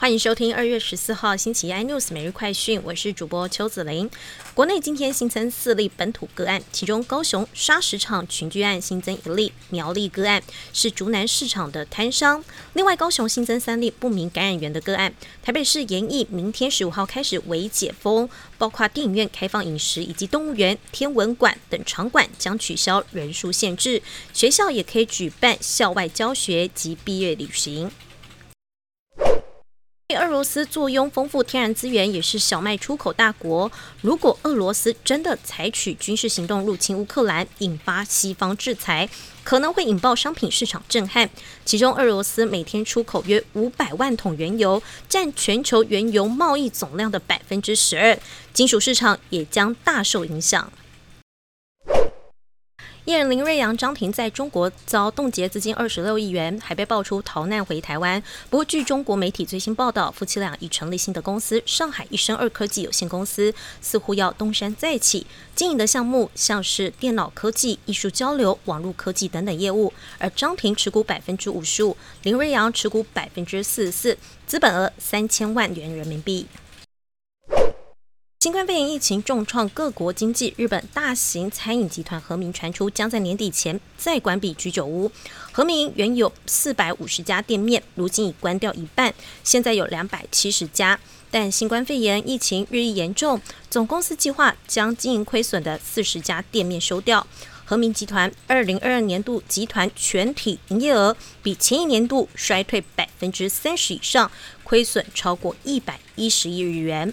欢迎收听二月十四号星期一 iNews 每日快讯，我是主播邱子玲。国内今天新增四例本土个案，其中高雄砂石场群聚案新增一例，苗栗个案是竹南市场的摊商。另外，高雄新增三例不明感染源的个案。台北市研议明天十五号开始为解封，包括电影院开放饮食，以及动物园、天文馆等场馆将取消人数限制，学校也可以举办校外教学及毕业旅行。俄罗斯坐拥丰富天然资源，也是小麦出口大国。如果俄罗斯真的采取军事行动入侵乌克兰，引发西方制裁，可能会引爆商品市场震撼。其中，俄罗斯每天出口约五百万桶原油，占全球原油贸易总量的百分之十二，金属市场也将大受影响。艺人林瑞阳、张庭在中国遭冻结资金二十六亿元，还被爆出逃难回台湾。不过，据中国媒体最新报道，夫妻俩已成立新的公司——上海一生二科技有限公司，似乎要东山再起，经营的项目像是电脑科技、艺术交流、网络科技等等业务。而张庭持股百分之五十五，林瑞阳持股百分之四十四，资本额三千万元人民币。新冠肺炎疫情重创各国经济，日本大型餐饮集团和明传出将在年底前再关闭居酒屋。和明原有四百五十家店面，如今已关掉一半，现在有两百七十家。但新冠肺炎疫情日益严重，总公司计划将经营亏损的四十家店面收掉。和明集团二零二二年度集团全体营业额比前一年度衰退百分之三十以上，亏损超过一百一十亿日元。